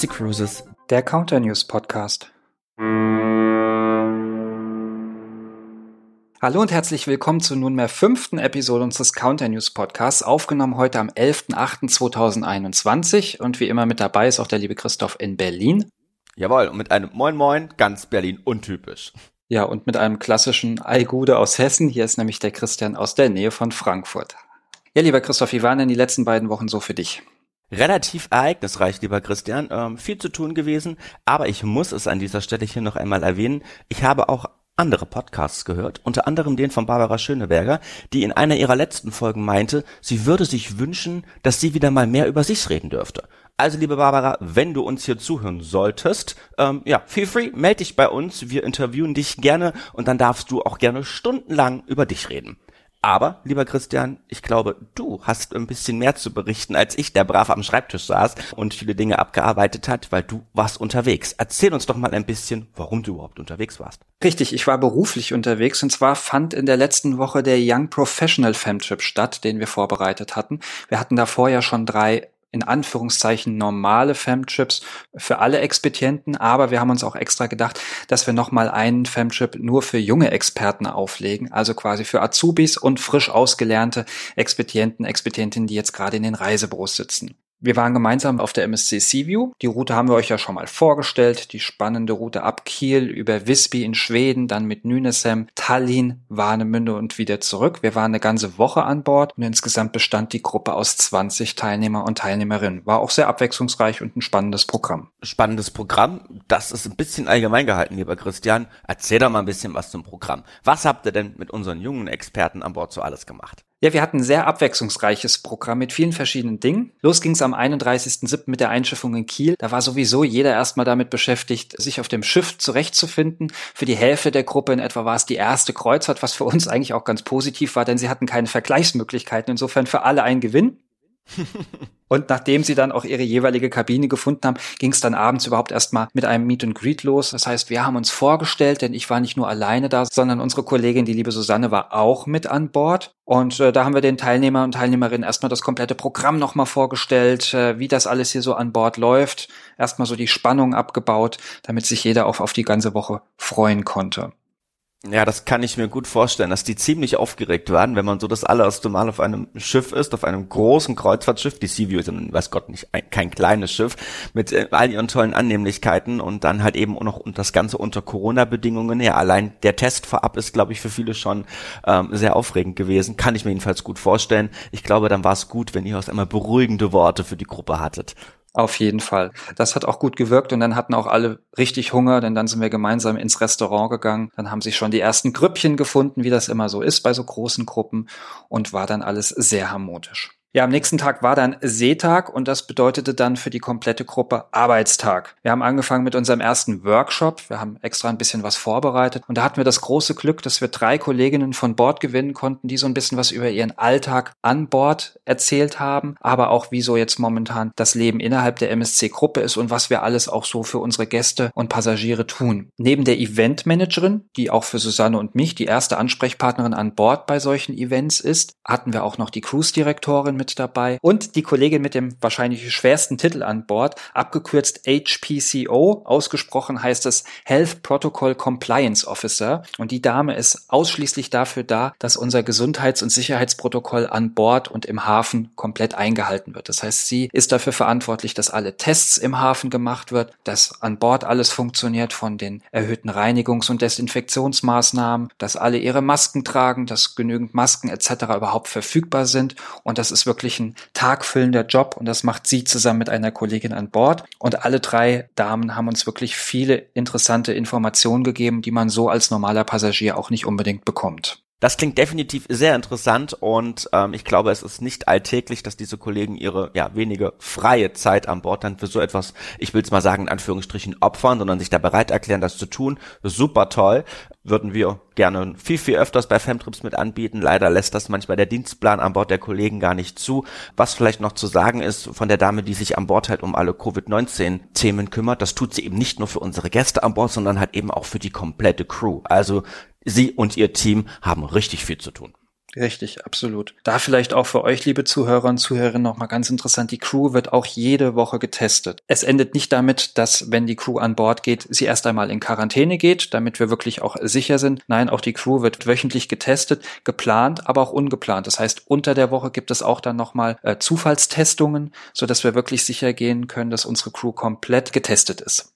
Easy Cruises, der Counter News Podcast. Hallo und herzlich willkommen zur nunmehr fünften Episode unseres Counter News Podcasts, aufgenommen heute am 11.08.2021 und wie immer mit dabei ist auch der liebe Christoph in Berlin. Jawohl, und mit einem Moin Moin, ganz Berlin untypisch. Ja, und mit einem klassischen Eigude aus Hessen. Hier ist nämlich der Christian aus der Nähe von Frankfurt. Ja, lieber Christoph, wie waren denn die letzten beiden Wochen so für dich? Relativ ereignisreich, lieber Christian. Ähm, viel zu tun gewesen, aber ich muss es an dieser Stelle hier noch einmal erwähnen. Ich habe auch andere Podcasts gehört, unter anderem den von Barbara Schöneberger, die in einer ihrer letzten Folgen meinte, sie würde sich wünschen, dass sie wieder mal mehr über sich reden dürfte. Also liebe Barbara, wenn du uns hier zuhören solltest, ähm, ja, feel free, melde dich bei uns, wir interviewen dich gerne und dann darfst du auch gerne stundenlang über dich reden. Aber, lieber Christian, ich glaube, du hast ein bisschen mehr zu berichten als ich, der brav am Schreibtisch saß und viele Dinge abgearbeitet hat, weil du warst unterwegs. Erzähl uns doch mal ein bisschen, warum du überhaupt unterwegs warst. Richtig, ich war beruflich unterwegs und zwar fand in der letzten Woche der Young Professional Femtrip statt, den wir vorbereitet hatten. Wir hatten davor ja schon drei in Anführungszeichen normale Femchips für alle Expedienten, aber wir haben uns auch extra gedacht, dass wir nochmal einen Femchip nur für junge Experten auflegen, also quasi für Azubis und frisch ausgelernte Expedienten, Expedientinnen, die jetzt gerade in den Reisebüros sitzen. Wir waren gemeinsam auf der MSC Seaview. Die Route haben wir euch ja schon mal vorgestellt. Die spannende Route ab Kiel über Visby in Schweden, dann mit Nynäshamn, Tallinn, Warnemünde und wieder zurück. Wir waren eine ganze Woche an Bord und insgesamt bestand die Gruppe aus 20 Teilnehmer und Teilnehmerinnen. War auch sehr abwechslungsreich und ein spannendes Programm. Spannendes Programm. Das ist ein bisschen allgemein gehalten, lieber Christian. Erzähl doch mal ein bisschen was zum Programm. Was habt ihr denn mit unseren jungen Experten an Bord so alles gemacht? Ja, wir hatten ein sehr abwechslungsreiches Programm mit vielen verschiedenen Dingen. Los ging es am 31.07. mit der Einschiffung in Kiel. Da war sowieso jeder erstmal damit beschäftigt, sich auf dem Schiff zurechtzufinden. Für die Hälfte der Gruppe in etwa war es die erste Kreuzfahrt, was für uns eigentlich auch ganz positiv war, denn sie hatten keine Vergleichsmöglichkeiten. Insofern für alle ein Gewinn. Und nachdem sie dann auch ihre jeweilige Kabine gefunden haben, ging es dann abends überhaupt erstmal mit einem Meet and Greet los. Das heißt, wir haben uns vorgestellt, denn ich war nicht nur alleine da, sondern unsere Kollegin, die liebe Susanne, war auch mit an Bord. Und äh, da haben wir den Teilnehmer und Teilnehmerinnen erstmal das komplette Programm nochmal vorgestellt, äh, wie das alles hier so an Bord läuft. Erstmal so die Spannung abgebaut, damit sich jeder auch auf die ganze Woche freuen konnte. Ja, das kann ich mir gut vorstellen, dass die ziemlich aufgeregt waren, wenn man so das allererste Mal auf einem Schiff ist, auf einem großen Kreuzfahrtschiff. Die Seaview ist, weiß Gott, nicht ein, kein kleines Schiff mit äh, all ihren tollen Annehmlichkeiten und dann halt eben auch noch das Ganze unter Corona-Bedingungen. Ja, allein der Test vorab ist, glaube ich, für viele schon ähm, sehr aufregend gewesen. Kann ich mir jedenfalls gut vorstellen. Ich glaube, dann war es gut, wenn ihr aus einmal beruhigende Worte für die Gruppe hattet. Auf jeden Fall. Das hat auch gut gewirkt und dann hatten auch alle richtig Hunger, denn dann sind wir gemeinsam ins Restaurant gegangen. Dann haben sich schon die ersten Grüppchen gefunden, wie das immer so ist bei so großen Gruppen und war dann alles sehr harmonisch. Ja, am nächsten Tag war dann Seetag und das bedeutete dann für die komplette Gruppe Arbeitstag. Wir haben angefangen mit unserem ersten Workshop. Wir haben extra ein bisschen was vorbereitet und da hatten wir das große Glück, dass wir drei Kolleginnen von Bord gewinnen konnten, die so ein bisschen was über ihren Alltag an Bord erzählt haben, aber auch wie so jetzt momentan das Leben innerhalb der MSC-Gruppe ist und was wir alles auch so für unsere Gäste und Passagiere tun. Neben der Eventmanagerin, die auch für Susanne und mich die erste Ansprechpartnerin an Bord bei solchen Events ist, hatten wir auch noch die Cruise-Direktorin mit dabei und die Kollegin mit dem wahrscheinlich schwersten Titel an Bord, abgekürzt HPCO. Ausgesprochen heißt es Health Protocol Compliance Officer. Und die Dame ist ausschließlich dafür da, dass unser Gesundheits- und Sicherheitsprotokoll an Bord und im Hafen komplett eingehalten wird. Das heißt, sie ist dafür verantwortlich, dass alle Tests im Hafen gemacht wird, dass an Bord alles funktioniert von den erhöhten Reinigungs- und Desinfektionsmaßnahmen, dass alle ihre Masken tragen, dass genügend Masken etc. überhaupt verfügbar sind. Und das ist wirklich ein tagfüllender Job und das macht sie zusammen mit einer Kollegin an Bord. Und alle drei Damen haben uns wirklich viele interessante Informationen gegeben, die man so als normaler Passagier auch nicht unbedingt bekommt. Das klingt definitiv sehr interessant und ähm, ich glaube, es ist nicht alltäglich, dass diese Kollegen ihre ja wenige freie Zeit an Bord dann für so etwas, ich will es mal sagen, in Anführungsstrichen opfern, sondern sich da bereit erklären, das zu tun. Super toll. Würden wir gerne viel, viel öfters bei Femtrips mit anbieten. Leider lässt das manchmal der Dienstplan an Bord der Kollegen gar nicht zu. Was vielleicht noch zu sagen ist von der Dame, die sich an Bord halt um alle Covid-19-Themen kümmert, das tut sie eben nicht nur für unsere Gäste an Bord, sondern halt eben auch für die komplette Crew. Also Sie und Ihr Team haben richtig viel zu tun. Richtig, absolut. Da vielleicht auch für euch, liebe Zuhörer und Zuhörerinnen, noch mal ganz interessant. Die Crew wird auch jede Woche getestet. Es endet nicht damit, dass, wenn die Crew an Bord geht, sie erst einmal in Quarantäne geht, damit wir wirklich auch sicher sind. Nein, auch die Crew wird wöchentlich getestet, geplant, aber auch ungeplant. Das heißt, unter der Woche gibt es auch dann noch mal äh, Zufallstestungen, so dass wir wirklich sicher gehen können, dass unsere Crew komplett getestet ist.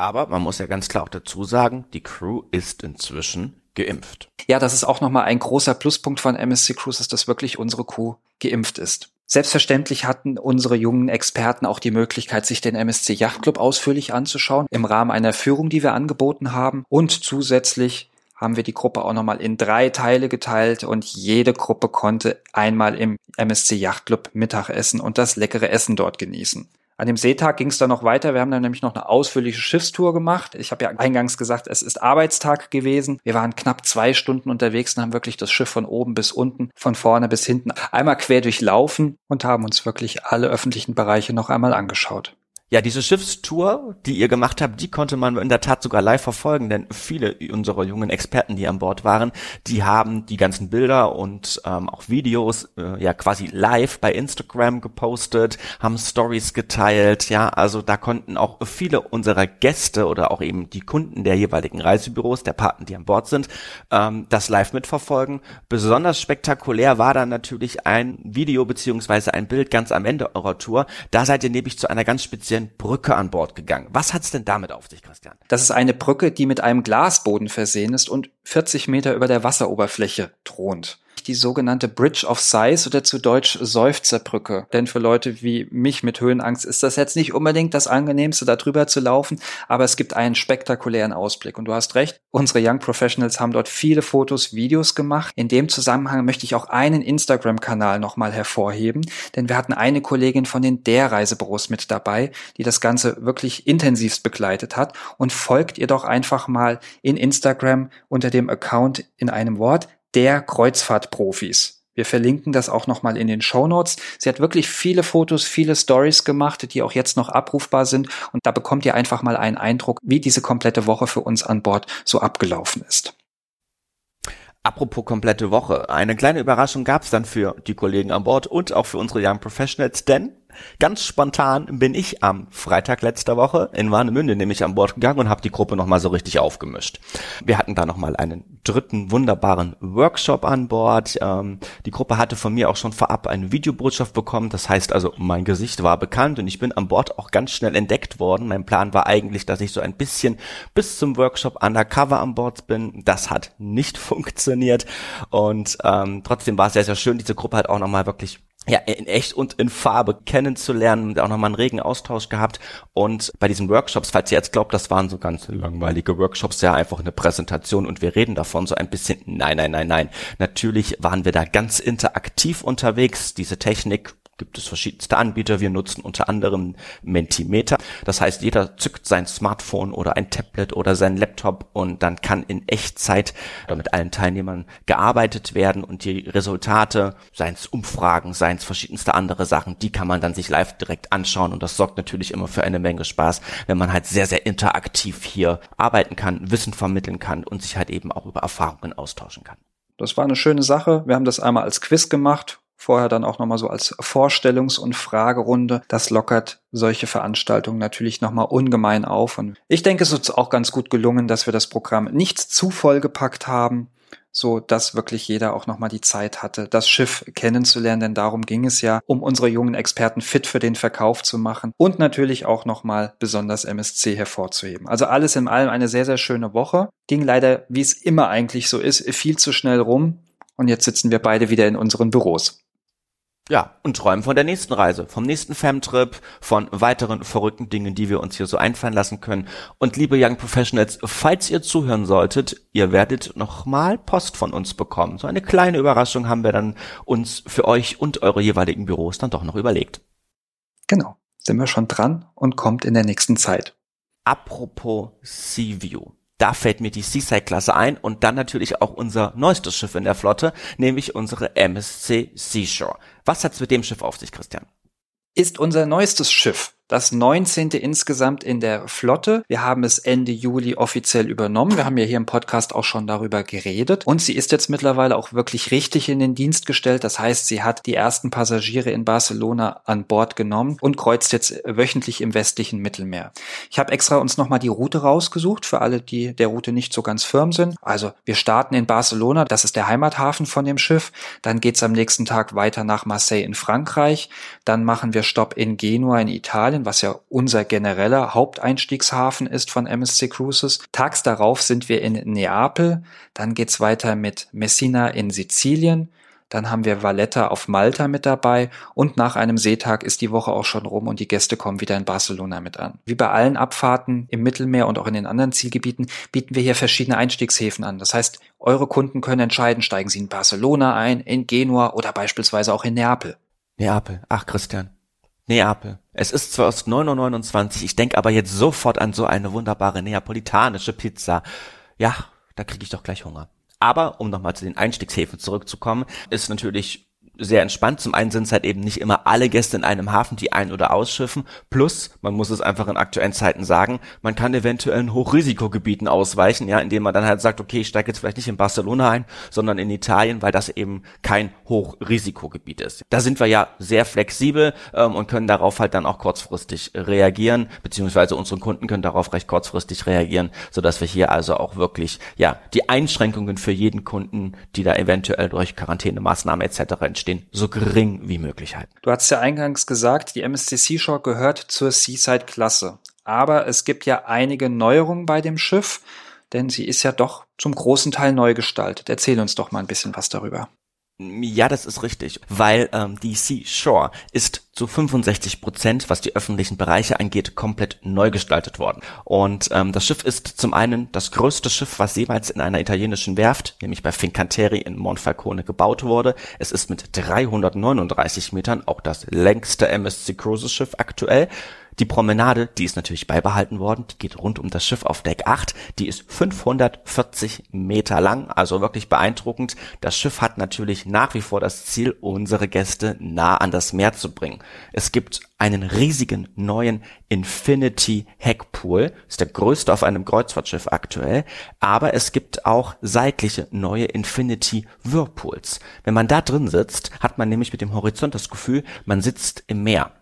Aber man muss ja ganz klar auch dazu sagen, die Crew ist inzwischen geimpft. Ja, das ist auch nochmal ein großer Pluspunkt von MSC Cruises, dass wirklich unsere Crew geimpft ist. Selbstverständlich hatten unsere jungen Experten auch die Möglichkeit, sich den MSC Yacht Club ausführlich anzuschauen, im Rahmen einer Führung, die wir angeboten haben. Und zusätzlich haben wir die Gruppe auch nochmal in drei Teile geteilt und jede Gruppe konnte einmal im MSC Yacht Club Mittagessen und das leckere Essen dort genießen. An dem Seetag ging es dann noch weiter. Wir haben dann nämlich noch eine ausführliche Schiffstour gemacht. Ich habe ja eingangs gesagt, es ist Arbeitstag gewesen. Wir waren knapp zwei Stunden unterwegs und haben wirklich das Schiff von oben bis unten, von vorne bis hinten einmal quer durchlaufen und haben uns wirklich alle öffentlichen Bereiche noch einmal angeschaut. Ja, diese Schiffstour, die ihr gemacht habt, die konnte man in der Tat sogar live verfolgen, denn viele unserer jungen Experten, die an Bord waren, die haben die ganzen Bilder und ähm, auch Videos äh, ja quasi live bei Instagram gepostet, haben Stories geteilt, ja, also da konnten auch viele unserer Gäste oder auch eben die Kunden der jeweiligen Reisebüros, der Paten, die an Bord sind, ähm, das live mitverfolgen. Besonders spektakulär war dann natürlich ein Video beziehungsweise ein Bild ganz am Ende eurer Tour. Da seid ihr nämlich zu einer ganz speziellen speziellen Brücke an Bord gegangen. Was hat es denn damit auf sich, Christian? Das ist eine Brücke, die mit einem Glasboden versehen ist und 40 Meter über der Wasseroberfläche thront die sogenannte Bridge of Size oder zu Deutsch Seufzerbrücke. Denn für Leute wie mich mit Höhenangst ist das jetzt nicht unbedingt das angenehmste, da drüber zu laufen, aber es gibt einen spektakulären Ausblick. Und du hast recht, unsere Young Professionals haben dort viele Fotos, Videos gemacht. In dem Zusammenhang möchte ich auch einen Instagram-Kanal nochmal hervorheben, denn wir hatten eine Kollegin von den Der Reisebüros mit dabei, die das Ganze wirklich intensivst begleitet hat und folgt ihr doch einfach mal in Instagram unter dem Account in einem Wort der Kreuzfahrtprofis. Wir verlinken das auch nochmal in den Show Notes. Sie hat wirklich viele Fotos, viele Stories gemacht, die auch jetzt noch abrufbar sind. Und da bekommt ihr einfach mal einen Eindruck, wie diese komplette Woche für uns an Bord so abgelaufen ist. Apropos komplette Woche. Eine kleine Überraschung gab es dann für die Kollegen an Bord und auch für unsere Young Professionals, denn Ganz spontan bin ich am Freitag letzter Woche in Warnemünde nämlich an Bord gegangen und habe die Gruppe nochmal so richtig aufgemischt. Wir hatten da nochmal einen dritten wunderbaren Workshop an Bord. Ähm, die Gruppe hatte von mir auch schon vorab eine Videobotschaft bekommen. Das heißt also, mein Gesicht war bekannt und ich bin an Bord auch ganz schnell entdeckt worden. Mein Plan war eigentlich, dass ich so ein bisschen bis zum Workshop undercover an Bord bin. Das hat nicht funktioniert und ähm, trotzdem war es sehr, sehr schön. Diese Gruppe hat auch nochmal wirklich ja, in echt und in Farbe kennenzulernen, auch nochmal einen regen Austausch gehabt. Und bei diesen Workshops, falls ihr jetzt glaubt, das waren so ganz langweilige Workshops, ja einfach eine Präsentation und wir reden davon so ein bisschen. Nein, nein, nein, nein. Natürlich waren wir da ganz interaktiv unterwegs. Diese Technik gibt es verschiedenste Anbieter. Wir nutzen unter anderem Mentimeter. Das heißt, jeder zückt sein Smartphone oder ein Tablet oder sein Laptop und dann kann in Echtzeit mit allen Teilnehmern gearbeitet werden und die Resultate, seien es Umfragen, seien es verschiedenste andere Sachen, die kann man dann sich live direkt anschauen und das sorgt natürlich immer für eine Menge Spaß, wenn man halt sehr, sehr interaktiv hier arbeiten kann, Wissen vermitteln kann und sich halt eben auch über Erfahrungen austauschen kann. Das war eine schöne Sache. Wir haben das einmal als Quiz gemacht vorher dann auch nochmal so als Vorstellungs- und Fragerunde. Das lockert solche Veranstaltungen natürlich nochmal ungemein auf. Und ich denke, es ist auch ganz gut gelungen, dass wir das Programm nicht zu voll gepackt haben, so dass wirklich jeder auch nochmal die Zeit hatte, das Schiff kennenzulernen, denn darum ging es ja, um unsere jungen Experten fit für den Verkauf zu machen und natürlich auch nochmal besonders MSC hervorzuheben. Also alles in allem eine sehr, sehr schöne Woche. Ging leider, wie es immer eigentlich so ist, viel zu schnell rum. Und jetzt sitzen wir beide wieder in unseren Büros. Ja, und träumen von der nächsten Reise, vom nächsten Famtrip, von weiteren verrückten Dingen, die wir uns hier so einfallen lassen können. Und liebe Young Professionals, falls ihr zuhören solltet, ihr werdet nochmal Post von uns bekommen. So eine kleine Überraschung haben wir dann uns für euch und eure jeweiligen Büros dann doch noch überlegt. Genau, sind wir schon dran und kommt in der nächsten Zeit. Apropos Sea-View da fällt mir die Seaside-Klasse ein und dann natürlich auch unser neuestes Schiff in der Flotte, nämlich unsere MSC Seashore. Was hat's mit dem Schiff auf sich, Christian? Ist unser neuestes Schiff. Das 19. insgesamt in der Flotte. Wir haben es Ende Juli offiziell übernommen. Wir haben ja hier im Podcast auch schon darüber geredet. Und sie ist jetzt mittlerweile auch wirklich richtig in den Dienst gestellt. Das heißt, sie hat die ersten Passagiere in Barcelona an Bord genommen und kreuzt jetzt wöchentlich im westlichen Mittelmeer. Ich habe extra uns nochmal die Route rausgesucht für alle, die der Route nicht so ganz firm sind. Also wir starten in Barcelona, das ist der Heimathafen von dem Schiff. Dann geht's am nächsten Tag weiter nach Marseille in Frankreich. Dann machen wir Stopp in Genua in Italien Italien, was ja unser genereller Haupteinstiegshafen ist von MSC Cruises. Tags darauf sind wir in Neapel, dann geht's weiter mit Messina in Sizilien, dann haben wir Valletta auf Malta mit dabei und nach einem Seetag ist die Woche auch schon rum und die Gäste kommen wieder in Barcelona mit an. Wie bei allen Abfahrten im Mittelmeer und auch in den anderen Zielgebieten bieten wir hier verschiedene Einstiegshäfen an. Das heißt, eure Kunden können entscheiden, steigen sie in Barcelona ein, in Genua oder beispielsweise auch in Neapel. Neapel. Ach, Christian. Neapel. Es ist zwar aus 9.29 ich denke aber jetzt sofort an so eine wunderbare neapolitanische Pizza. Ja, da kriege ich doch gleich Hunger. Aber um nochmal zu den Einstiegshäfen zurückzukommen, ist natürlich sehr entspannt. Zum einen sind es halt eben nicht immer alle Gäste in einem Hafen, die ein- oder ausschiffen. Plus, man muss es einfach in aktuellen Zeiten sagen, man kann eventuell in Hochrisikogebieten ausweichen, ja, indem man dann halt sagt, okay, ich steige jetzt vielleicht nicht in Barcelona ein, sondern in Italien, weil das eben kein Hochrisikogebiet ist. Da sind wir ja sehr flexibel ähm, und können darauf halt dann auch kurzfristig reagieren, beziehungsweise unsere Kunden können darauf recht kurzfristig reagieren, sodass wir hier also auch wirklich, ja, die Einschränkungen für jeden Kunden, die da eventuell durch Quarantänemaßnahmen etc. entstehen, stehen, so gering wie möglich halten. Du hast ja eingangs gesagt, die MSC Seashore gehört zur Seaside-Klasse. Aber es gibt ja einige Neuerungen bei dem Schiff, denn sie ist ja doch zum großen Teil neu gestaltet. Erzähl uns doch mal ein bisschen was darüber. Ja, das ist richtig, weil ähm, die Seashore ist zu 65 Prozent, was die öffentlichen Bereiche angeht, komplett neu gestaltet worden. Und ähm, das Schiff ist zum einen das größte Schiff, was jemals in einer italienischen Werft, nämlich bei Fincantieri in Monfalcone gebaut wurde. Es ist mit 339 Metern auch das längste MSC Cruises Schiff aktuell. Die Promenade, die ist natürlich beibehalten worden, die geht rund um das Schiff auf Deck 8, die ist 540 Meter lang, also wirklich beeindruckend. Das Schiff hat natürlich nach wie vor das Ziel, unsere Gäste nah an das Meer zu bringen. Es gibt einen riesigen neuen Infinity Heckpool, ist der größte auf einem Kreuzfahrtschiff aktuell, aber es gibt auch seitliche neue Infinity Whirlpools. Wenn man da drin sitzt, hat man nämlich mit dem Horizont das Gefühl, man sitzt im Meer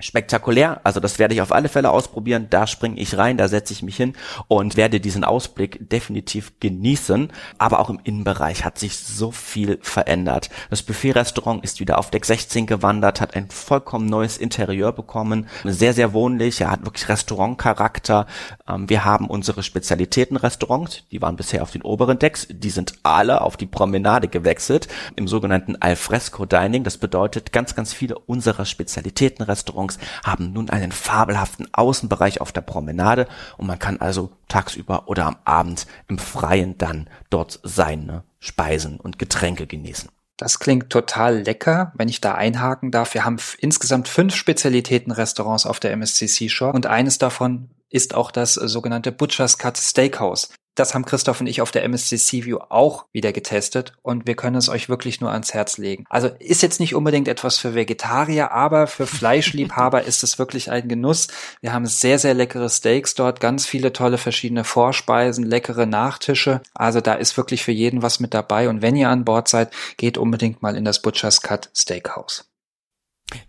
spektakulär. Also das werde ich auf alle Fälle ausprobieren. Da springe ich rein, da setze ich mich hin und werde diesen Ausblick definitiv genießen. Aber auch im Innenbereich hat sich so viel verändert. Das Buffet-Restaurant ist wieder auf Deck 16 gewandert, hat ein vollkommen neues Interieur bekommen. Sehr, sehr wohnlich. Er hat wirklich Restaurantcharakter. Ähm, wir haben unsere Spezialitätenrestaurants. Die waren bisher auf den oberen Decks. Die sind alle auf die Promenade gewechselt. Im sogenannten Alfresco Dining. Das bedeutet, ganz, ganz viele unserer Spezialitätenrestaurants Restaurants haben nun einen fabelhaften Außenbereich auf der Promenade und man kann also tagsüber oder am Abend im Freien dann dort seine Speisen und Getränke genießen. Das klingt total lecker, wenn ich da einhaken darf. Wir haben insgesamt fünf Spezialitätenrestaurants auf der MSC Seashore und eines davon ist auch das sogenannte Butcher's Cut Steakhouse. Das haben Christoph und ich auf der MSC Seaview auch wieder getestet und wir können es euch wirklich nur ans Herz legen. Also ist jetzt nicht unbedingt etwas für Vegetarier, aber für Fleischliebhaber ist es wirklich ein Genuss. Wir haben sehr, sehr leckere Steaks dort, ganz viele tolle verschiedene Vorspeisen, leckere Nachtische. Also da ist wirklich für jeden was mit dabei und wenn ihr an Bord seid, geht unbedingt mal in das Butcher's Cut Steakhouse.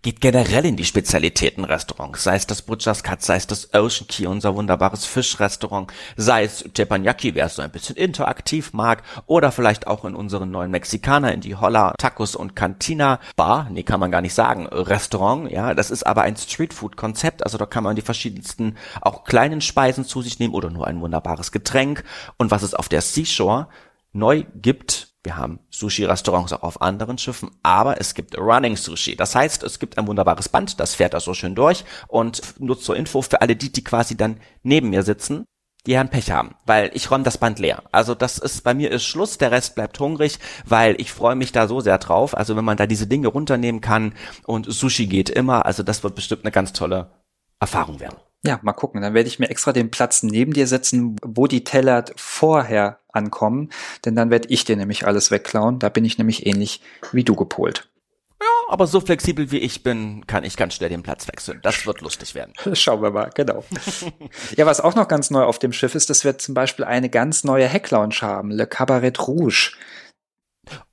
Geht generell in die Spezialitätenrestaurants, sei es das Butcher's Cut, sei es das Ocean Key, unser wunderbares Fischrestaurant, sei es Teppanyaki, wer es so ein bisschen interaktiv mag, oder vielleicht auch in unseren neuen Mexikaner, in die Holla Tacos und Cantina Bar, nee, kann man gar nicht sagen, Restaurant, ja, das ist aber ein Streetfood-Konzept, also da kann man die verschiedensten, auch kleinen Speisen zu sich nehmen oder nur ein wunderbares Getränk. Und was es auf der Seashore neu gibt, wir haben Sushi-Restaurants auch auf anderen Schiffen, aber es gibt Running Sushi. Das heißt, es gibt ein wunderbares Band, das fährt da so schön durch und nur zur Info für alle die, die quasi dann neben mir sitzen, die Herren Pech haben, weil ich räume das Band leer. Also das ist, bei mir ist Schluss, der Rest bleibt hungrig, weil ich freue mich da so sehr drauf. Also wenn man da diese Dinge runternehmen kann und Sushi geht immer, also das wird bestimmt eine ganz tolle Erfahrung werden. Ja, mal gucken. Dann werde ich mir extra den Platz neben dir setzen, wo die Teller vorher ankommen, denn dann werde ich dir nämlich alles wegklauen. Da bin ich nämlich ähnlich wie du gepolt. Ja, aber so flexibel wie ich bin, kann ich ganz schnell den Platz wechseln. Das wird lustig werden. Schauen wir mal, genau. ja, was auch noch ganz neu auf dem Schiff ist, dass wir zum Beispiel eine ganz neue Hecklounge haben, Le Cabaret Rouge.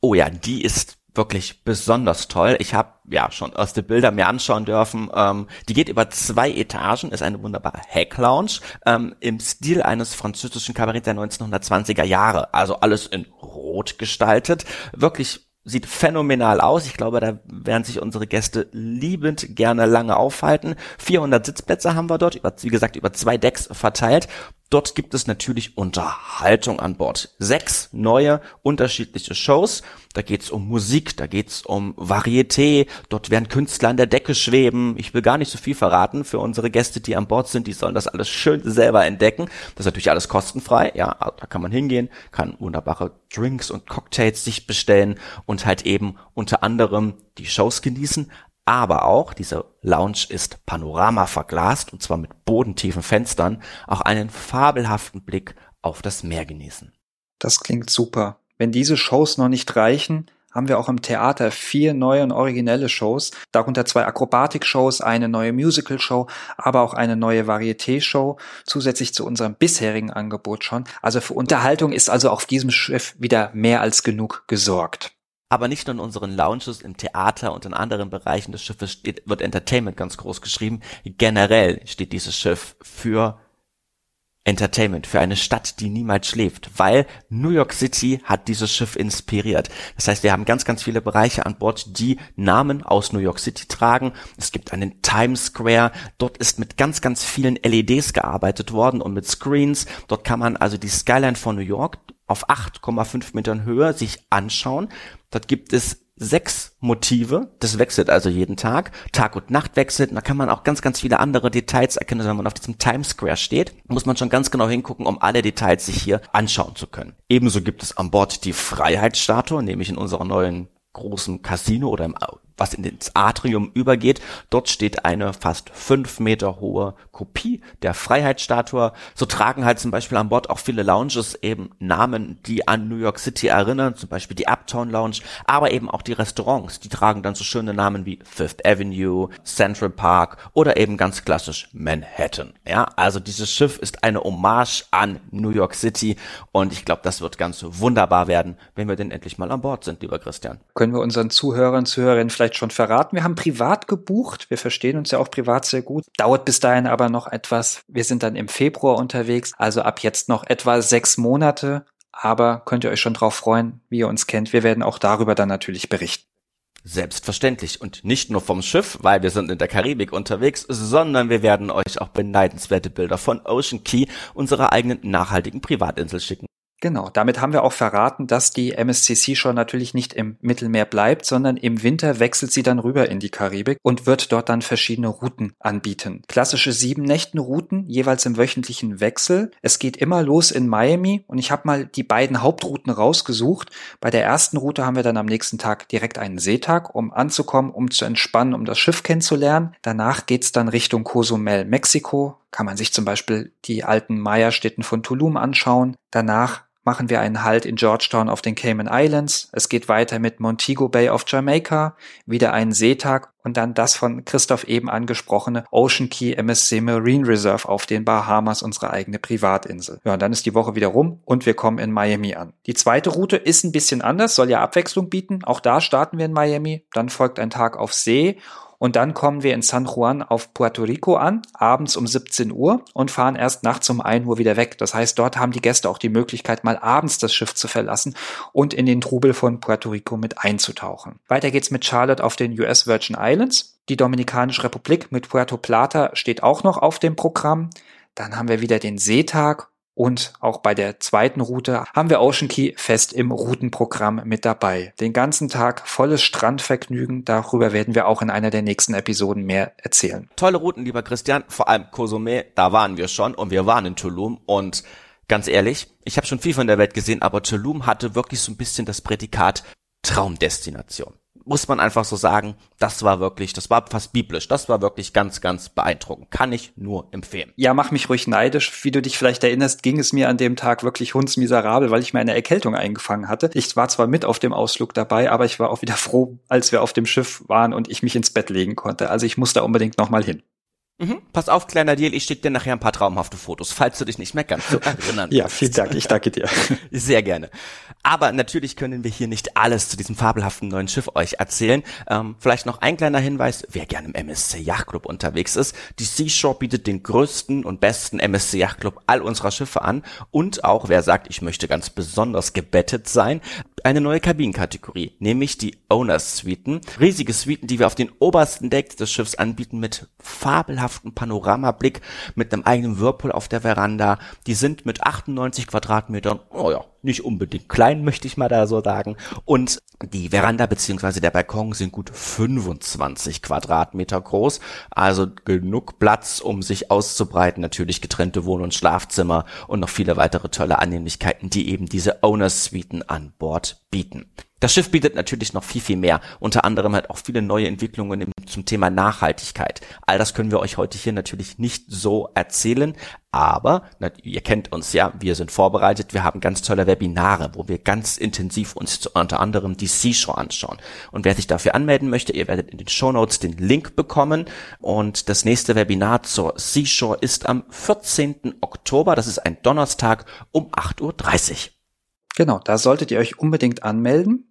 Oh ja, die ist wirklich besonders toll. Ich habe ja schon aus den Bildern mir anschauen dürfen. Ähm, die geht über zwei Etagen, ist eine wunderbare Hecklounge ähm, im Stil eines französischen Kabarett der 1920er Jahre. Also alles in Rot gestaltet. Wirklich sieht phänomenal aus. Ich glaube, da werden sich unsere Gäste liebend gerne lange aufhalten. 400 Sitzplätze haben wir dort, über, wie gesagt, über zwei Decks verteilt. Dort gibt es natürlich Unterhaltung an Bord. Sechs neue unterschiedliche Shows. Da geht's um Musik, da geht's um Varieté. Dort werden Künstler an der Decke schweben. Ich will gar nicht so viel verraten für unsere Gäste, die an Bord sind. Die sollen das alles schön selber entdecken. Das ist natürlich alles kostenfrei. Ja, da kann man hingehen, kann wunderbare Drinks und Cocktails sich bestellen und halt eben unter anderem die Shows genießen, aber auch, diese Lounge ist panorama verglast und zwar mit bodentiefen Fenstern, auch einen fabelhaften Blick auf das Meer genießen. Das klingt super. Wenn diese Shows noch nicht reichen, haben wir auch im Theater vier neue und originelle Shows, darunter zwei Akrobatik-Shows, eine neue Musical-Show, aber auch eine neue Varieté-Show, zusätzlich zu unserem bisherigen Angebot schon. Also für Unterhaltung ist also auf diesem Schiff wieder mehr als genug gesorgt. Aber nicht nur in unseren Lounges, im Theater und in anderen Bereichen des Schiffes steht, wird Entertainment ganz groß geschrieben. Generell steht dieses Schiff für Entertainment, für eine Stadt, die niemals schläft, weil New York City hat dieses Schiff inspiriert. Das heißt, wir haben ganz, ganz viele Bereiche an Bord, die Namen aus New York City tragen. Es gibt einen Times Square, dort ist mit ganz, ganz vielen LEDs gearbeitet worden und mit Screens. Dort kann man also die Skyline von New York auf 8,5 Metern Höhe sich anschauen. Dort gibt es sechs Motive. Das wechselt also jeden Tag. Tag und Nacht wechselt. Und da kann man auch ganz, ganz viele andere Details erkennen. Wenn man auf diesem Times Square steht, muss man schon ganz genau hingucken, um alle Details sich hier anschauen zu können. Ebenso gibt es an Bord die Freiheitsstatue, nämlich in unserer neuen großen Casino oder im was in ins Atrium übergeht. Dort steht eine fast fünf Meter hohe Kopie der Freiheitsstatue. So tragen halt zum Beispiel an Bord auch viele Lounges eben Namen, die an New York City erinnern, zum Beispiel die Uptown Lounge, aber eben auch die Restaurants, die tragen dann so schöne Namen wie Fifth Avenue, Central Park oder eben ganz klassisch Manhattan. Ja, also dieses Schiff ist eine Hommage an New York City und ich glaube, das wird ganz wunderbar werden, wenn wir denn endlich mal an Bord sind, lieber Christian. Können wir unseren Zuhörern, Zuhörerinnen vielleicht vielleicht schon verraten. Wir haben privat gebucht. Wir verstehen uns ja auch privat sehr gut. Dauert bis dahin aber noch etwas. Wir sind dann im Februar unterwegs. Also ab jetzt noch etwa sechs Monate. Aber könnt ihr euch schon drauf freuen, wie ihr uns kennt. Wir werden auch darüber dann natürlich berichten. Selbstverständlich und nicht nur vom Schiff, weil wir sind in der Karibik unterwegs, sondern wir werden euch auch beneidenswerte Bilder von Ocean Key, unserer eigenen nachhaltigen Privatinsel schicken. Genau, damit haben wir auch verraten, dass die MSCC schon natürlich nicht im Mittelmeer bleibt, sondern im Winter wechselt sie dann rüber in die Karibik und wird dort dann verschiedene Routen anbieten. Klassische sieben Nächten-Routen, jeweils im wöchentlichen Wechsel. Es geht immer los in Miami und ich habe mal die beiden Hauptrouten rausgesucht. Bei der ersten Route haben wir dann am nächsten Tag direkt einen Seetag, um anzukommen, um zu entspannen, um das Schiff kennenzulernen. Danach geht's dann Richtung Cozumel, Mexiko. Kann man sich zum Beispiel die alten Maya-Städten von Tulum anschauen. Danach machen wir einen Halt in Georgetown auf den Cayman Islands. Es geht weiter mit Montego Bay auf Jamaika, wieder einen Seetag und dann das von Christoph eben angesprochene Ocean Key MSC Marine Reserve auf den Bahamas, unsere eigene Privatinsel. Ja, und dann ist die Woche wieder rum und wir kommen in Miami an. Die zweite Route ist ein bisschen anders, soll ja Abwechslung bieten. Auch da starten wir in Miami, dann folgt ein Tag auf See und dann kommen wir in San Juan auf Puerto Rico an, abends um 17 Uhr und fahren erst nachts um 1 Uhr wieder weg. Das heißt, dort haben die Gäste auch die Möglichkeit, mal abends das Schiff zu verlassen und in den Trubel von Puerto Rico mit einzutauchen. Weiter geht's mit Charlotte auf den US Virgin Islands. Die Dominikanische Republik mit Puerto Plata steht auch noch auf dem Programm. Dann haben wir wieder den Seetag und auch bei der zweiten Route haben wir Ocean Key fest im Routenprogramm mit dabei. Den ganzen Tag volles Strandvergnügen. Darüber werden wir auch in einer der nächsten Episoden mehr erzählen. Tolle Routen, lieber Christian. Vor allem Cozumel, da waren wir schon und wir waren in Tulum und ganz ehrlich, ich habe schon viel von der Welt gesehen, aber Tulum hatte wirklich so ein bisschen das Prädikat Traumdestination muss man einfach so sagen, das war wirklich, das war fast biblisch. Das war wirklich ganz, ganz beeindruckend. Kann ich nur empfehlen. Ja, mach mich ruhig neidisch. Wie du dich vielleicht erinnerst, ging es mir an dem Tag wirklich hundsmiserabel, weil ich mir eine Erkältung eingefangen hatte. Ich war zwar mit auf dem Ausflug dabei, aber ich war auch wieder froh, als wir auf dem Schiff waren und ich mich ins Bett legen konnte. Also ich muss da unbedingt nochmal hin. Mhm. Pass auf, kleiner Deal, ich schicke dir nachher ein paar traumhafte Fotos, falls du dich nicht mehr ganz so erinnern Ja, vielen Dank, ich danke dir. Sehr gerne. Aber natürlich können wir hier nicht alles zu diesem fabelhaften neuen Schiff euch erzählen. Ähm, vielleicht noch ein kleiner Hinweis, wer gerne im MSC Yachtclub unterwegs ist. Die Seashore bietet den größten und besten MSC Yachtclub all unserer Schiffe an und auch, wer sagt, ich möchte ganz besonders gebettet sein, eine neue Kabinenkategorie, nämlich die Owners Suiten. Riesige Suiten, die wir auf den obersten Deck des Schiffs anbieten mit fabelhaften Panoramablick, mit einem eigenen Whirlpool auf der Veranda. Die sind mit 98 Quadratmetern, oh ja, nicht unbedingt klein, möchte ich mal da so sagen. Und die Veranda beziehungsweise der Balkon sind gut 25 Quadratmeter groß, also genug Platz, um sich auszubreiten. Natürlich getrennte Wohn- und Schlafzimmer und noch viele weitere tolle Annehmlichkeiten, die eben diese Owners Suiten an Bord bieten. Das Schiff bietet natürlich noch viel, viel mehr. Unter anderem halt auch viele neue Entwicklungen zum Thema Nachhaltigkeit. All das können wir euch heute hier natürlich nicht so erzählen. Aber, na, ihr kennt uns ja, wir sind vorbereitet. Wir haben ganz tolle Webinare, wo wir ganz intensiv uns unter anderem die Seashore anschauen. Und wer sich dafür anmelden möchte, ihr werdet in den Show Notes den Link bekommen. Und das nächste Webinar zur Seashore ist am 14. Oktober. Das ist ein Donnerstag um 8.30 Uhr. Genau, da solltet ihr euch unbedingt anmelden.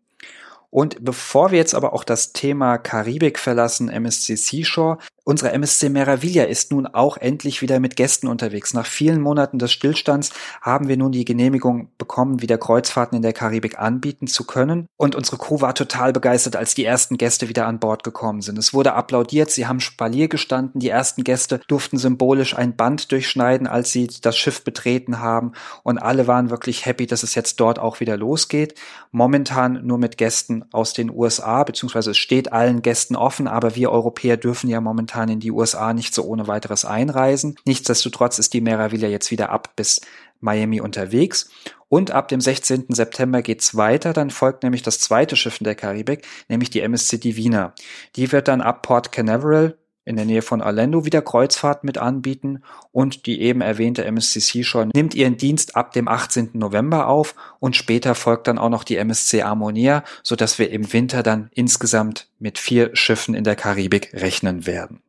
Und bevor wir jetzt aber auch das Thema Karibik verlassen, MSC Seashore, Unsere MSC Meraviglia ist nun auch endlich wieder mit Gästen unterwegs. Nach vielen Monaten des Stillstands haben wir nun die Genehmigung bekommen, wieder Kreuzfahrten in der Karibik anbieten zu können. Und unsere Crew war total begeistert, als die ersten Gäste wieder an Bord gekommen sind. Es wurde applaudiert, sie haben Spalier gestanden. Die ersten Gäste durften symbolisch ein Band durchschneiden, als sie das Schiff betreten haben. Und alle waren wirklich happy, dass es jetzt dort auch wieder losgeht. Momentan nur mit Gästen aus den USA, beziehungsweise es steht allen Gästen offen, aber wir Europäer dürfen ja momentan momentan in die USA nicht so ohne weiteres einreisen. Nichtsdestotrotz ist die Meraviglia jetzt wieder ab bis Miami unterwegs. Und ab dem 16. September geht's weiter. Dann folgt nämlich das zweite Schiff in der Karibik, nämlich die MSC Divina. Die wird dann ab Port Canaveral in der Nähe von Orlando wieder Kreuzfahrt mit anbieten und die eben erwähnte MSC Seashore nimmt ihren Dienst ab dem 18. November auf und später folgt dann auch noch die MSC Harmonia, so dass wir im Winter dann insgesamt mit vier Schiffen in der Karibik rechnen werden.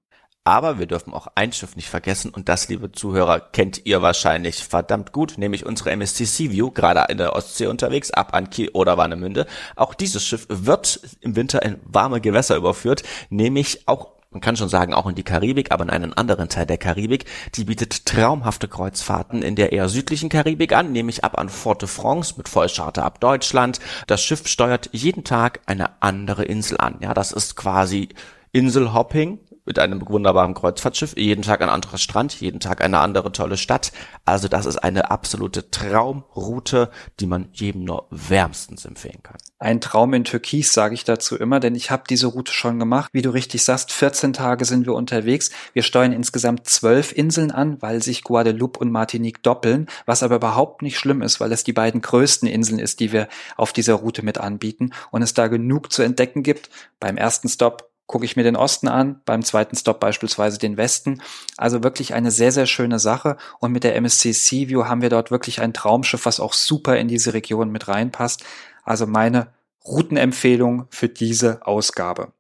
Aber wir dürfen auch ein Schiff nicht vergessen und das, liebe Zuhörer, kennt ihr wahrscheinlich verdammt gut, nämlich unsere MSC Seaview, gerade in der Ostsee unterwegs, ab an Kiel oder Warnemünde. Auch dieses Schiff wird im Winter in warme Gewässer überführt, nämlich auch man kann schon sagen, auch in die Karibik, aber in einen anderen Teil der Karibik. Die bietet traumhafte Kreuzfahrten in der eher südlichen Karibik an, nämlich ab an Fort de France mit Vollcharter ab Deutschland. Das Schiff steuert jeden Tag eine andere Insel an. Ja, das ist quasi Inselhopping mit einem wunderbaren Kreuzfahrtschiff, jeden Tag ein anderer Strand, jeden Tag eine andere tolle Stadt. Also das ist eine absolute Traumroute, die man jedem nur wärmstens empfehlen kann. Ein Traum in Türkis sage ich dazu immer, denn ich habe diese Route schon gemacht. Wie du richtig sagst, 14 Tage sind wir unterwegs. Wir steuern insgesamt zwölf Inseln an, weil sich Guadeloupe und Martinique doppeln, was aber überhaupt nicht schlimm ist, weil es die beiden größten Inseln ist, die wir auf dieser Route mit anbieten und es da genug zu entdecken gibt. Beim ersten Stop gucke ich mir den Osten an, beim zweiten Stop beispielsweise den Westen. Also wirklich eine sehr, sehr schöne Sache. Und mit der MSC Seaview haben wir dort wirklich ein Traumschiff, was auch super in diese Region mit reinpasst. Also meine Routenempfehlung für diese Ausgabe.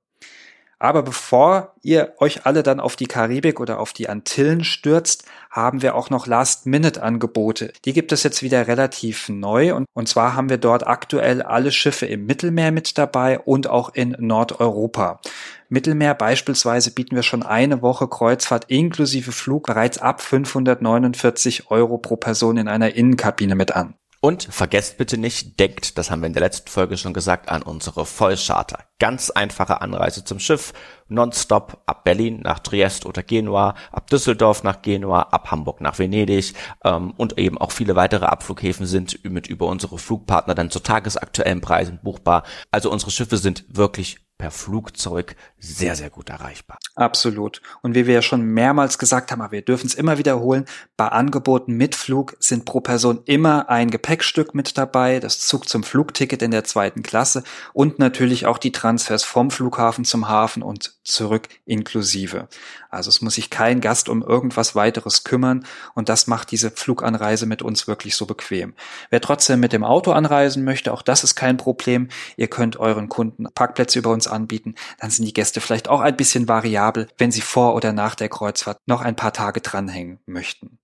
Aber bevor ihr euch alle dann auf die Karibik oder auf die Antillen stürzt, haben wir auch noch Last-Minute-Angebote. Die gibt es jetzt wieder relativ neu und, und zwar haben wir dort aktuell alle Schiffe im Mittelmeer mit dabei und auch in Nordeuropa. Mittelmeer beispielsweise bieten wir schon eine Woche Kreuzfahrt inklusive Flug bereits ab 549 Euro pro Person in einer Innenkabine mit an. Und vergesst bitte nicht, denkt, das haben wir in der letzten Folge schon gesagt, an unsere Vollcharter. Ganz einfache Anreise zum Schiff, nonstop ab Berlin nach Triest oder Genua, ab Düsseldorf nach Genua, ab Hamburg nach Venedig ähm, und eben auch viele weitere Abflughäfen sind mit über unsere Flugpartner dann zu tagesaktuellen Preisen buchbar. Also unsere Schiffe sind wirklich per Flugzeug sehr, sehr gut erreichbar. Absolut. Und wie wir ja schon mehrmals gesagt haben, aber wir dürfen es immer wiederholen, bei Angeboten mit Flug sind pro Person immer ein Gepäckstück mit dabei, das Zug zum Flugticket in der zweiten Klasse und natürlich auch die Transfers vom Flughafen zum Hafen und zurück inklusive. Also es muss sich kein Gast um irgendwas weiteres kümmern und das macht diese Fluganreise mit uns wirklich so bequem. Wer trotzdem mit dem Auto anreisen möchte, auch das ist kein Problem. Ihr könnt euren Kunden Parkplätze über uns anbieten, dann sind die Gäste vielleicht auch ein bisschen variabel, wenn sie vor oder nach der Kreuzfahrt noch ein paar Tage dranhängen möchten.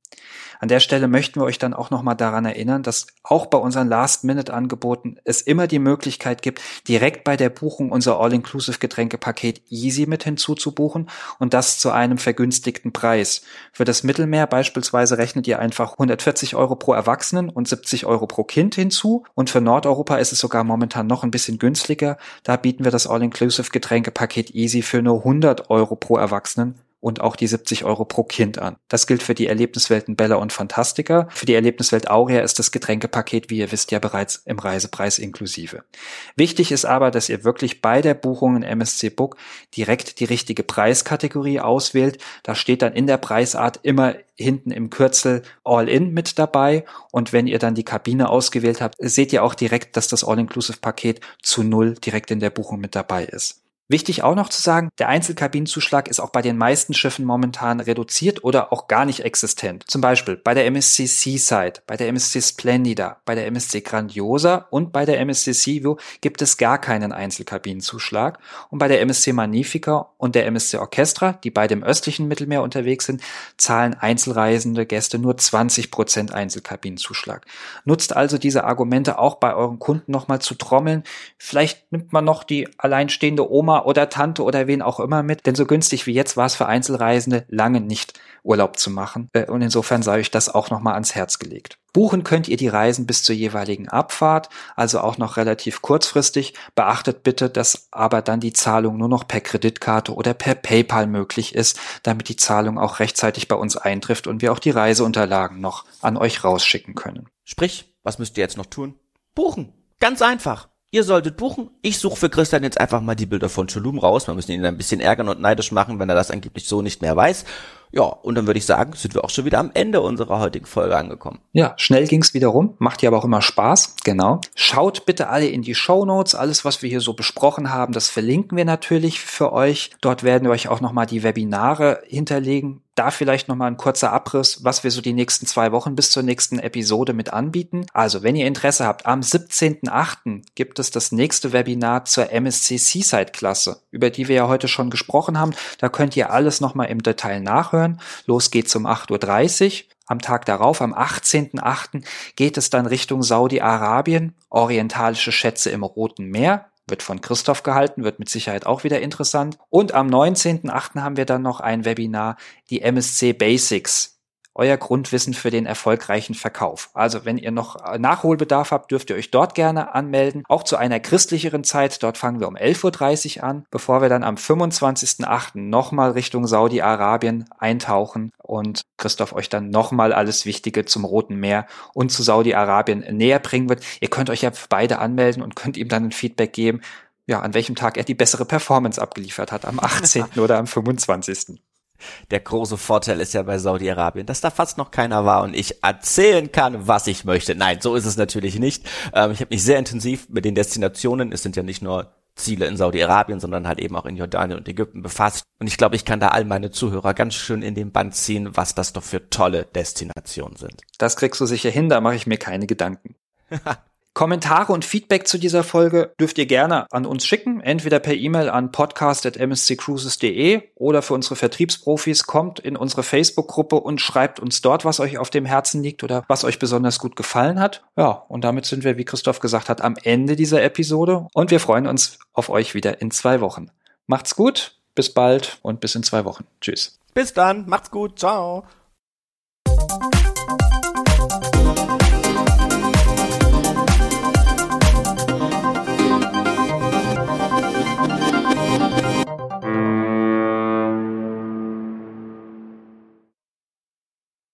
An der Stelle möchten wir euch dann auch nochmal daran erinnern, dass auch bei unseren Last-Minute-Angeboten es immer die Möglichkeit gibt, direkt bei der Buchung unser All-Inclusive-Getränkepaket Easy mit hinzuzubuchen und das zu einem vergünstigten Preis. Für das Mittelmeer beispielsweise rechnet ihr einfach 140 Euro pro Erwachsenen und 70 Euro pro Kind hinzu und für Nordeuropa ist es sogar momentan noch ein bisschen günstiger. Da bieten wir das All-Inclusive-Getränkepaket Easy für nur 100 Euro pro Erwachsenen und auch die 70 Euro pro Kind an. Das gilt für die Erlebniswelten Bella und Fantastica. Für die Erlebniswelt Aurea ist das Getränkepaket, wie ihr wisst, ja bereits im Reisepreis inklusive. Wichtig ist aber, dass ihr wirklich bei der Buchung in MSC Book direkt die richtige Preiskategorie auswählt. Da steht dann in der Preisart immer hinten im Kürzel All-In mit dabei. Und wenn ihr dann die Kabine ausgewählt habt, seht ihr auch direkt, dass das All-Inclusive-Paket zu Null direkt in der Buchung mit dabei ist. Wichtig auch noch zu sagen, der Einzelkabinenzuschlag ist auch bei den meisten Schiffen momentan reduziert oder auch gar nicht existent. Zum Beispiel bei der MSC Seaside, bei der MSC Splendida, bei der MSC Grandiosa und bei der MSC Seaview gibt es gar keinen Einzelkabinenzuschlag. Und bei der MSC Magnifica und der MSC Orchestra, die beide im östlichen Mittelmeer unterwegs sind, zahlen einzelreisende Gäste nur 20 Prozent Einzelkabinenzuschlag. Nutzt also diese Argumente auch bei euren Kunden nochmal zu trommeln. Vielleicht nimmt man noch die alleinstehende Oma oder Tante oder wen auch immer mit. Denn so günstig wie jetzt war es für Einzelreisende lange nicht, Urlaub zu machen. Äh, und insofern sei euch das auch nochmal ans Herz gelegt. Buchen könnt ihr die Reisen bis zur jeweiligen Abfahrt, also auch noch relativ kurzfristig. Beachtet bitte, dass aber dann die Zahlung nur noch per Kreditkarte oder per PayPal möglich ist, damit die Zahlung auch rechtzeitig bei uns eintrifft und wir auch die Reiseunterlagen noch an euch rausschicken können. Sprich, was müsst ihr jetzt noch tun? Buchen. Ganz einfach. Ihr solltet buchen. Ich suche für Christian jetzt einfach mal die Bilder von Tulum raus. Man müssen ihn ein bisschen ärgern und neidisch machen, wenn er das angeblich so nicht mehr weiß. Ja, und dann würde ich sagen, sind wir auch schon wieder am Ende unserer heutigen Folge angekommen. Ja, schnell ging's wieder rum, macht ja aber auch immer Spaß, genau. Schaut bitte alle in die Show Notes, alles was wir hier so besprochen haben, das verlinken wir natürlich für euch. Dort werden wir euch auch nochmal die Webinare hinterlegen. Da vielleicht nochmal ein kurzer Abriss, was wir so die nächsten zwei Wochen bis zur nächsten Episode mit anbieten. Also, wenn ihr Interesse habt, am 17.8. gibt es das nächste Webinar zur MSC Seaside Klasse, über die wir ja heute schon gesprochen haben. Da könnt ihr alles nochmal im Detail nachhören hören. Los geht's um 8.30 Uhr. Am Tag darauf, am 18.8., geht es dann Richtung Saudi-Arabien, orientalische Schätze im Roten Meer, wird von Christoph gehalten, wird mit Sicherheit auch wieder interessant. Und am 19.8. haben wir dann noch ein Webinar, die MSC Basics euer Grundwissen für den erfolgreichen Verkauf. Also wenn ihr noch Nachholbedarf habt, dürft ihr euch dort gerne anmelden. Auch zu einer christlicheren Zeit. Dort fangen wir um 11.30 Uhr an, bevor wir dann am 25.08. nochmal Richtung Saudi-Arabien eintauchen und Christoph euch dann nochmal alles Wichtige zum Roten Meer und zu Saudi-Arabien näher bringen wird. Ihr könnt euch ja beide anmelden und könnt ihm dann ein Feedback geben, ja, an welchem Tag er die bessere Performance abgeliefert hat, am 18. oder am 25. Der große Vorteil ist ja bei Saudi-Arabien, dass da fast noch keiner war und ich erzählen kann, was ich möchte. Nein, so ist es natürlich nicht. Ähm, ich habe mich sehr intensiv mit den Destinationen, es sind ja nicht nur Ziele in Saudi-Arabien, sondern halt eben auch in Jordanien und Ägypten befasst. Und ich glaube, ich kann da all meine Zuhörer ganz schön in den Band ziehen, was das doch für tolle Destinationen sind. Das kriegst du sicher hin, da mache ich mir keine Gedanken. Kommentare und Feedback zu dieser Folge dürft ihr gerne an uns schicken, entweder per E-Mail an podcast.msccruises.de oder für unsere Vertriebsprofis kommt in unsere Facebook-Gruppe und schreibt uns dort, was euch auf dem Herzen liegt oder was euch besonders gut gefallen hat. Ja, und damit sind wir, wie Christoph gesagt hat, am Ende dieser Episode und wir freuen uns auf euch wieder in zwei Wochen. Macht's gut, bis bald und bis in zwei Wochen. Tschüss. Bis dann, macht's gut, ciao.